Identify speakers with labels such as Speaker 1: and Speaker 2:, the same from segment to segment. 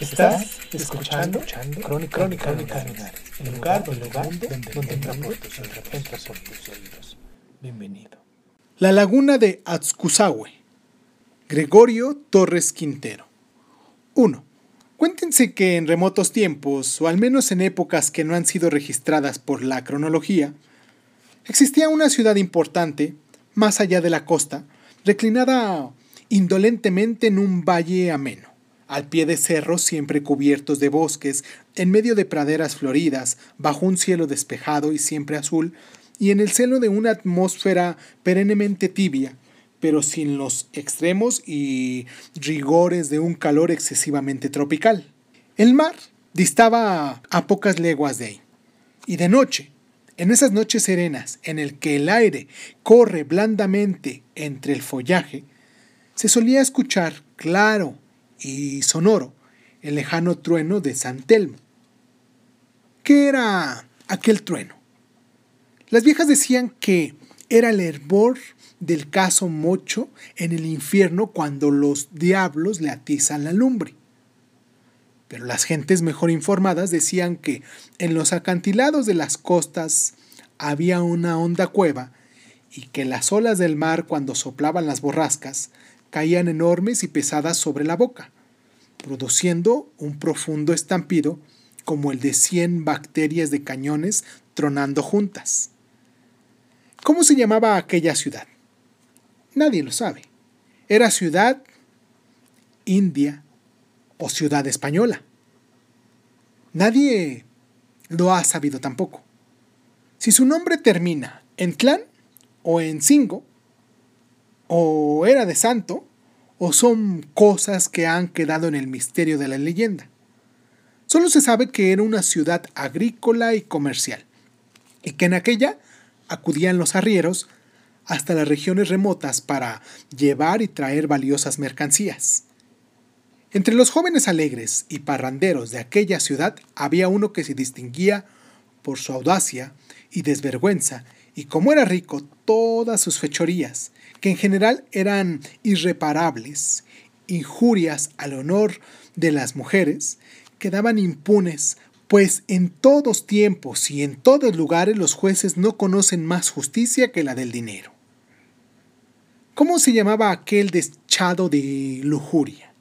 Speaker 1: Estás escuchando, Crónica, Crónica, Lunares, el lugar, el lugar donde, donde entra por tus oídos, entra por tus oídos. Bienvenido.
Speaker 2: La laguna de Atzcuzahue. Gregorio Torres Quintero. 1. Cuéntense que en remotos tiempos, o al menos en épocas que no han sido registradas por la cronología, existía una ciudad importante, más allá de la costa, reclinada indolentemente en un valle ameno, al pie de cerros siempre cubiertos de bosques, en medio de praderas floridas, bajo un cielo despejado y siempre azul, y en el seno de una atmósfera perennemente tibia, pero sin los extremos y rigores de un calor excesivamente tropical. El mar distaba a pocas leguas de ahí, y de noche, en esas noches serenas en el que el aire corre blandamente entre el follaje, se solía escuchar claro y sonoro el lejano trueno de San Telmo. ¿Qué era aquel trueno? Las viejas decían que era el hervor del caso mocho en el infierno cuando los diablos le atizan la lumbre. Pero las gentes mejor informadas decían que en los acantilados de las costas había una honda cueva y que las olas del mar cuando soplaban las borrascas caían enormes y pesadas sobre la boca, produciendo un profundo estampido como el de cien bacterias de cañones tronando juntas. ¿Cómo se llamaba aquella ciudad? Nadie lo sabe. Era ciudad india o ciudad española. Nadie lo ha sabido tampoco. Si su nombre termina en clan o en singo, o era de santo, o son cosas que han quedado en el misterio de la leyenda. Solo se sabe que era una ciudad agrícola y comercial, y que en aquella acudían los arrieros hasta las regiones remotas para llevar y traer valiosas mercancías. Entre los jóvenes alegres y parranderos de aquella ciudad había uno que se distinguía por su audacia y desvergüenza, y como era rico, todas sus fechorías, que en general eran irreparables, injurias al honor de las mujeres, quedaban impunes, pues en todos tiempos y en todos lugares los jueces no conocen más justicia que la del dinero. ¿Cómo se llamaba aquel deschado de lujuria?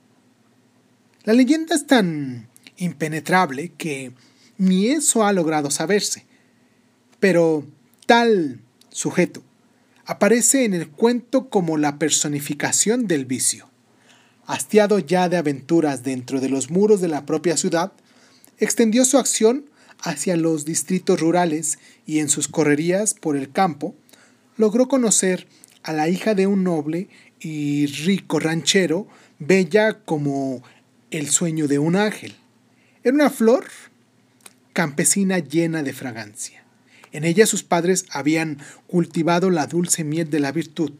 Speaker 2: La leyenda es tan impenetrable que ni eso ha logrado saberse, pero tal sujeto aparece en el cuento como la personificación del vicio. Hastiado ya de aventuras dentro de los muros de la propia ciudad, extendió su acción hacia los distritos rurales y en sus correrías por el campo, logró conocer a la hija de un noble y rico ranchero, bella como el sueño de un ángel. Era una flor campesina llena de fragancia. En ella sus padres habían cultivado la dulce miel de la virtud.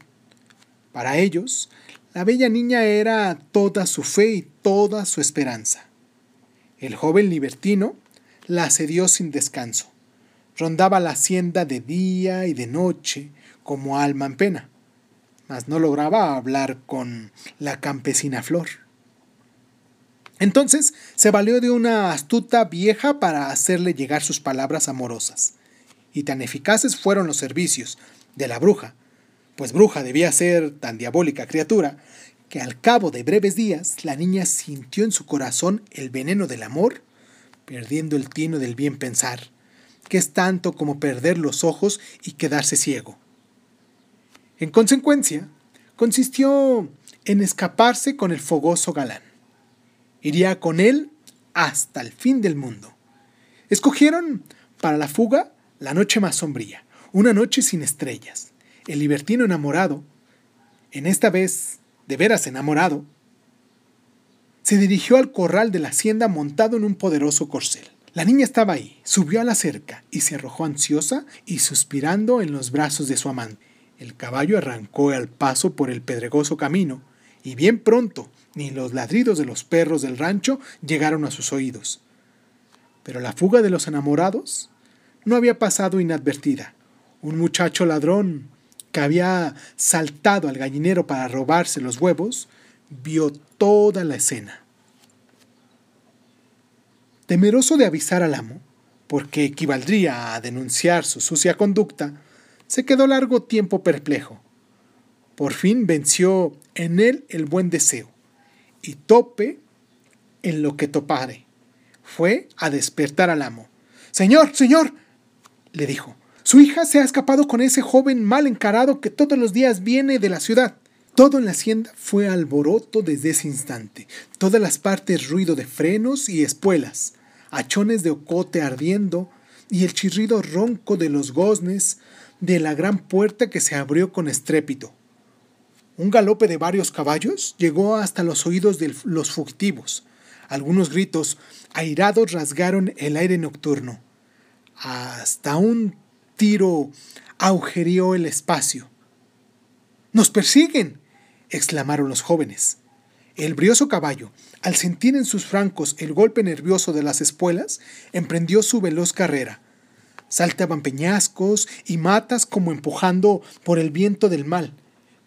Speaker 2: Para ellos, la bella niña era toda su fe y toda su esperanza. El joven libertino la asedió sin descanso. Rondaba la hacienda de día y de noche como alma en pena, mas no lograba hablar con la campesina flor. Entonces se valió de una astuta vieja para hacerle llegar sus palabras amorosas. Y tan eficaces fueron los servicios de la bruja, pues bruja debía ser tan diabólica criatura, que al cabo de breves días la niña sintió en su corazón el veneno del amor, perdiendo el tino del bien pensar, que es tanto como perder los ojos y quedarse ciego. En consecuencia, consistió en escaparse con el fogoso galán. Iría con él hasta el fin del mundo. Escogieron para la fuga la noche más sombría, una noche sin estrellas. El libertino enamorado en esta vez de veras enamorado, se dirigió al corral de la hacienda montado en un poderoso corcel. La niña estaba ahí, subió a la cerca y se arrojó ansiosa y suspirando en los brazos de su amante. El caballo arrancó al paso por el pedregoso camino, y bien pronto ni los ladridos de los perros del rancho llegaron a sus oídos. Pero la fuga de los enamorados no había pasado inadvertida. Un muchacho ladrón que había saltado al gallinero para robarse los huevos vio toda la escena. Temeroso de avisar al amo, porque equivaldría a denunciar su sucia conducta, se quedó largo tiempo perplejo. Por fin venció en él el buen deseo, y tope en lo que topare. Fue a despertar al amo. Señor, señor, le dijo, su hija se ha escapado con ese joven mal encarado que todos los días viene de la ciudad. Todo en la hacienda fue alboroto desde ese instante. Todas las partes ruido de frenos y espuelas, hachones de ocote ardiendo y el chirrido ronco de los goznes de la gran puerta que se abrió con estrépito. Un galope de varios caballos llegó hasta los oídos de los fugitivos. Algunos gritos airados rasgaron el aire nocturno. Hasta un tiro agujereó el espacio. ¡Nos persiguen! exclamaron los jóvenes. El brioso caballo, al sentir en sus francos el golpe nervioso de las espuelas, emprendió su veloz carrera. Saltaban peñascos y matas como empujando por el viento del mal.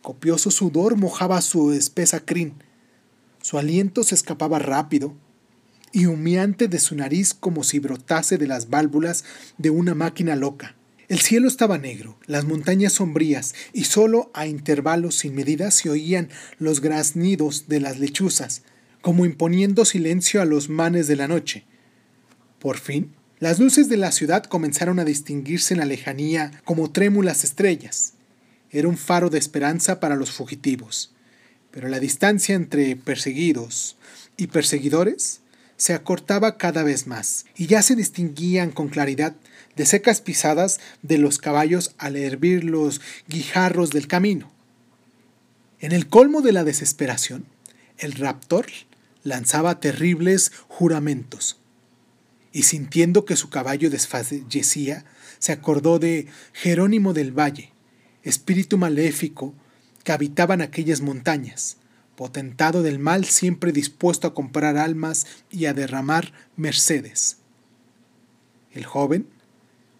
Speaker 2: Copioso sudor mojaba su espesa crin. Su aliento se escapaba rápido y humeante de su nariz como si brotase de las válvulas de una máquina loca. El cielo estaba negro, las montañas sombrías, y solo a intervalos sin medida se oían los graznidos de las lechuzas, como imponiendo silencio a los manes de la noche. Por fin, las luces de la ciudad comenzaron a distinguirse en la lejanía como trémulas estrellas. Era un faro de esperanza para los fugitivos, pero la distancia entre perseguidos y perseguidores se acortaba cada vez más, y ya se distinguían con claridad de secas pisadas de los caballos al hervir los guijarros del camino. En el colmo de la desesperación, el raptor lanzaba terribles juramentos, y sintiendo que su caballo desfallecía, se acordó de Jerónimo del Valle, espíritu maléfico que habitaba en aquellas montañas, potentado del mal siempre dispuesto a comprar almas y a derramar mercedes. El joven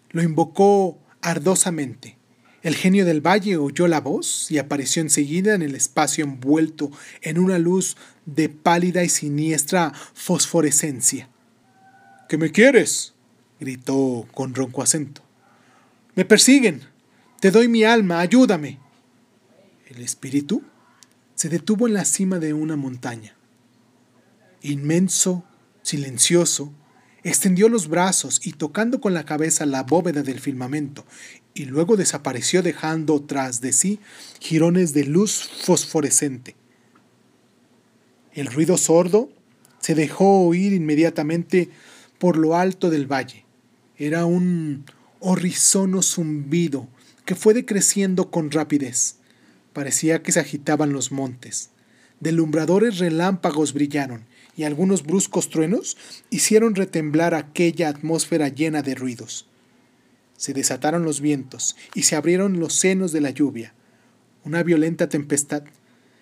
Speaker 2: lo invocó ardosamente. El genio del valle oyó la voz y apareció enseguida en el espacio envuelto en una luz de pálida y siniestra fosforescencia. ¿Qué me quieres? gritó con ronco acento. Me persiguen. Te doy mi alma, ayúdame. El espíritu se detuvo en la cima de una montaña. Inmenso, silencioso, extendió los brazos y tocando con la cabeza la bóveda del firmamento, y luego desapareció dejando tras de sí jirones de luz fosforescente. El ruido sordo se dejó oír inmediatamente por lo alto del valle. Era un horrizono zumbido que fue decreciendo con rapidez. Parecía que se agitaban los montes. Delumbradores relámpagos brillaron y algunos bruscos truenos hicieron retemblar aquella atmósfera llena de ruidos. Se desataron los vientos y se abrieron los senos de la lluvia. Una violenta tempestad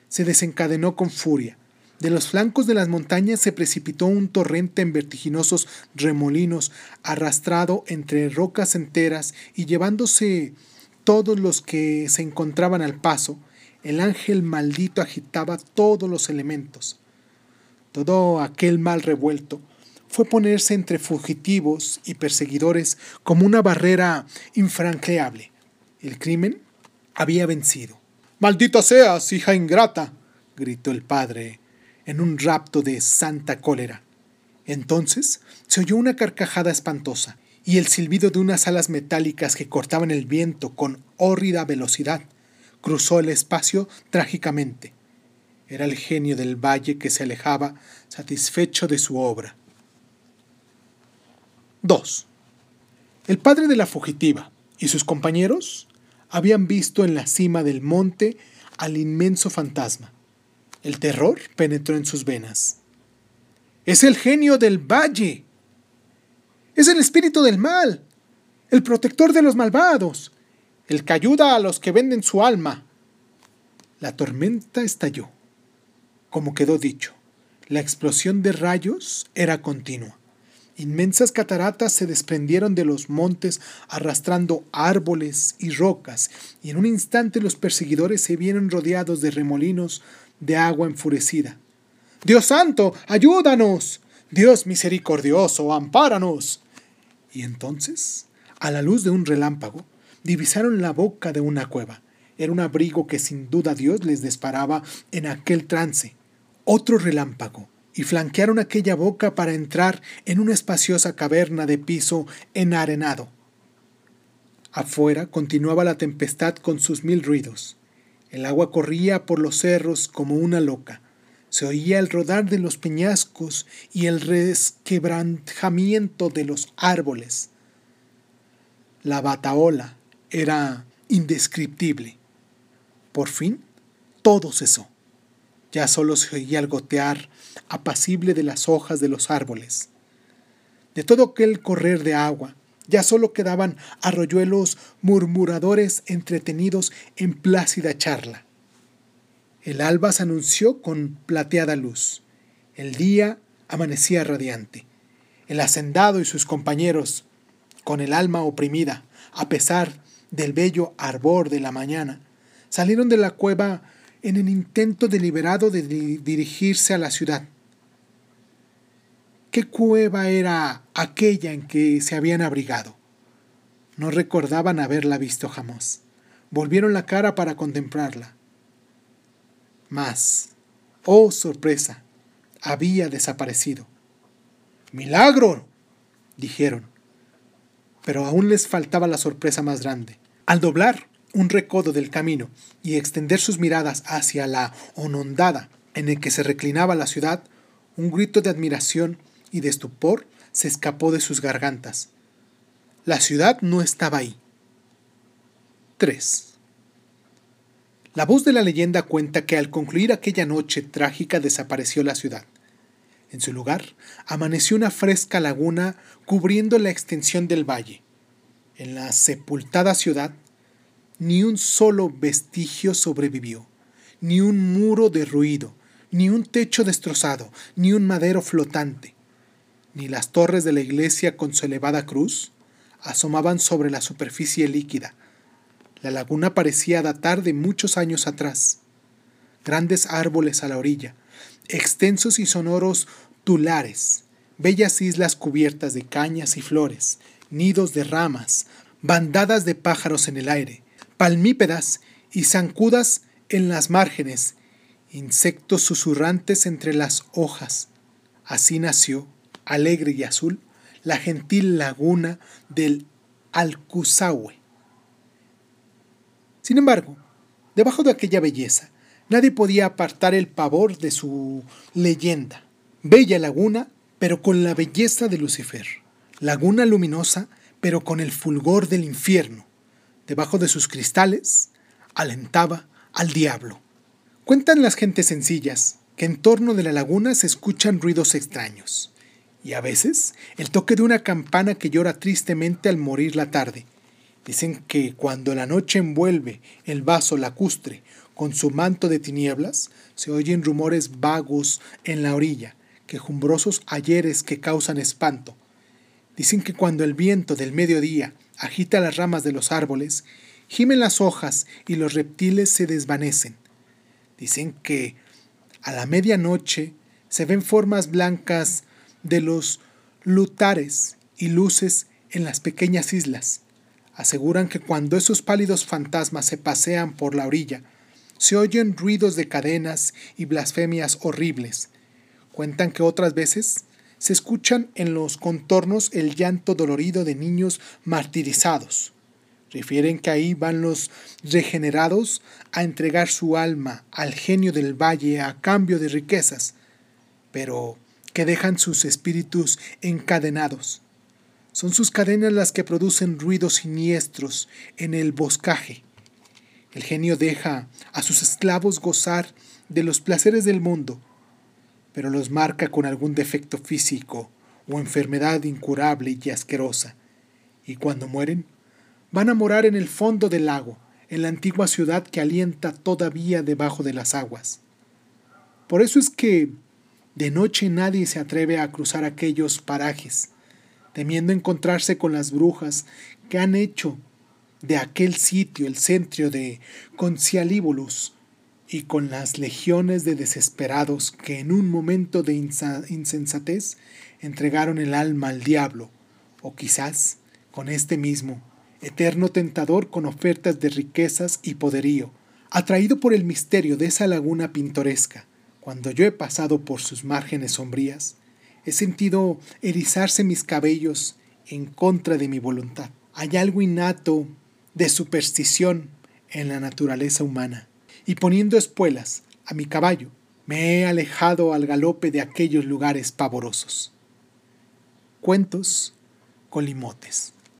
Speaker 2: se desencadenó con furia. De los flancos de las montañas se precipitó un torrente en vertiginosos remolinos, arrastrado entre rocas enteras y llevándose todos los que se encontraban al paso, el ángel maldito agitaba todos los elementos. Todo aquel mal revuelto fue ponerse entre fugitivos y perseguidores como una barrera infranqueable. El crimen había vencido. Maldita seas, hija ingrata, gritó el padre en un rapto de santa cólera. Entonces se oyó una carcajada espantosa y el silbido de unas alas metálicas que cortaban el viento con hórrida velocidad cruzó el espacio trágicamente. Era el genio del valle que se alejaba satisfecho de su obra. 2. El padre de la fugitiva y sus compañeros habían visto en la cima del monte al inmenso fantasma. El terror penetró en sus venas. Es el genio del valle. Es el espíritu del mal, el protector de los malvados, el que ayuda a los que venden su alma. La tormenta estalló. Como quedó dicho, la explosión de rayos era continua. Inmensas cataratas se desprendieron de los montes arrastrando árboles y rocas, y en un instante los perseguidores se vieron rodeados de remolinos de agua enfurecida. Dios santo, ayúdanos. Dios misericordioso, ampáranos. Y entonces, a la luz de un relámpago, divisaron la boca de una cueva. Era un abrigo que sin duda Dios les disparaba en aquel trance. Otro relámpago, y flanquearon aquella boca para entrar en una espaciosa caverna de piso enarenado. Afuera continuaba la tempestad con sus mil ruidos. El agua corría por los cerros como una loca. Se oía el rodar de los peñascos y el resquebrantamiento de los árboles. La bataola era indescriptible. Por fin, todo cesó. Ya solo se oía el gotear apacible de las hojas de los árboles. De todo aquel correr de agua, ya solo quedaban arroyuelos murmuradores entretenidos en plácida charla. El alba se anunció con plateada luz. El día amanecía radiante. El hacendado y sus compañeros, con el alma oprimida, a pesar del bello arbor de la mañana, salieron de la cueva en el intento deliberado de dirigirse a la ciudad. ¿Qué cueva era aquella en que se habían abrigado? No recordaban haberla visto jamás. Volvieron la cara para contemplarla. Mas, oh sorpresa, había desaparecido. ¡Milagro! dijeron. Pero aún les faltaba la sorpresa más grande. Al doblar un recodo del camino y extender sus miradas hacia la onondada en el que se reclinaba la ciudad, un grito de admiración y de estupor se escapó de sus gargantas. La ciudad no estaba ahí. 3. La voz de la leyenda cuenta que al concluir aquella noche trágica desapareció la ciudad. En su lugar, amaneció una fresca laguna cubriendo la extensión del valle. En la sepultada ciudad, ni un solo vestigio sobrevivió, ni un muro derruido, ni un techo destrozado, ni un madero flotante, ni las torres de la iglesia con su elevada cruz asomaban sobre la superficie líquida. La laguna parecía datar de muchos años atrás. Grandes árboles a la orilla, extensos y sonoros tulares, bellas islas cubiertas de cañas y flores, nidos de ramas, bandadas de pájaros en el aire, palmípedas y zancudas en las márgenes, insectos susurrantes entre las hojas. Así nació, alegre y azul, la gentil laguna del Alcuzahue. Sin embargo, debajo de aquella belleza, nadie podía apartar el pavor de su leyenda. Bella laguna, pero con la belleza de Lucifer. Laguna luminosa, pero con el fulgor del infierno debajo de sus cristales, alentaba al diablo. Cuentan las gentes sencillas que en torno de la laguna se escuchan ruidos extraños, y a veces el toque de una campana que llora tristemente al morir la tarde. Dicen que cuando la noche envuelve el vaso lacustre con su manto de tinieblas, se oyen rumores vagos en la orilla, quejumbrosos ayeres que causan espanto. Dicen que cuando el viento del mediodía agita las ramas de los árboles, gimen las hojas y los reptiles se desvanecen. Dicen que a la medianoche se ven formas blancas de los lutares y luces en las pequeñas islas. Aseguran que cuando esos pálidos fantasmas se pasean por la orilla, se oyen ruidos de cadenas y blasfemias horribles. Cuentan que otras veces se escuchan en los contornos el llanto dolorido de niños martirizados. Refieren que ahí van los regenerados a entregar su alma al genio del valle a cambio de riquezas, pero que dejan sus espíritus encadenados. Son sus cadenas las que producen ruidos siniestros en el boscaje. El genio deja a sus esclavos gozar de los placeres del mundo, pero los marca con algún defecto físico o enfermedad incurable y asquerosa, y cuando mueren, van a morar en el fondo del lago, en la antigua ciudad que alienta todavía debajo de las aguas. Por eso es que de noche nadie se atreve a cruzar aquellos parajes, temiendo encontrarse con las brujas que han hecho de aquel sitio el centro de Concialíbolus y con las legiones de desesperados que en un momento de insensatez entregaron el alma al diablo, o quizás con este mismo, eterno tentador con ofertas de riquezas y poderío, atraído por el misterio de esa laguna pintoresca. Cuando yo he pasado por sus márgenes sombrías, he sentido erizarse mis cabellos en contra de mi voluntad. Hay algo innato de superstición en la naturaleza humana, y poniendo espuelas a mi caballo, me he alejado al galope de aquellos lugares pavorosos. Cuentos con limotes.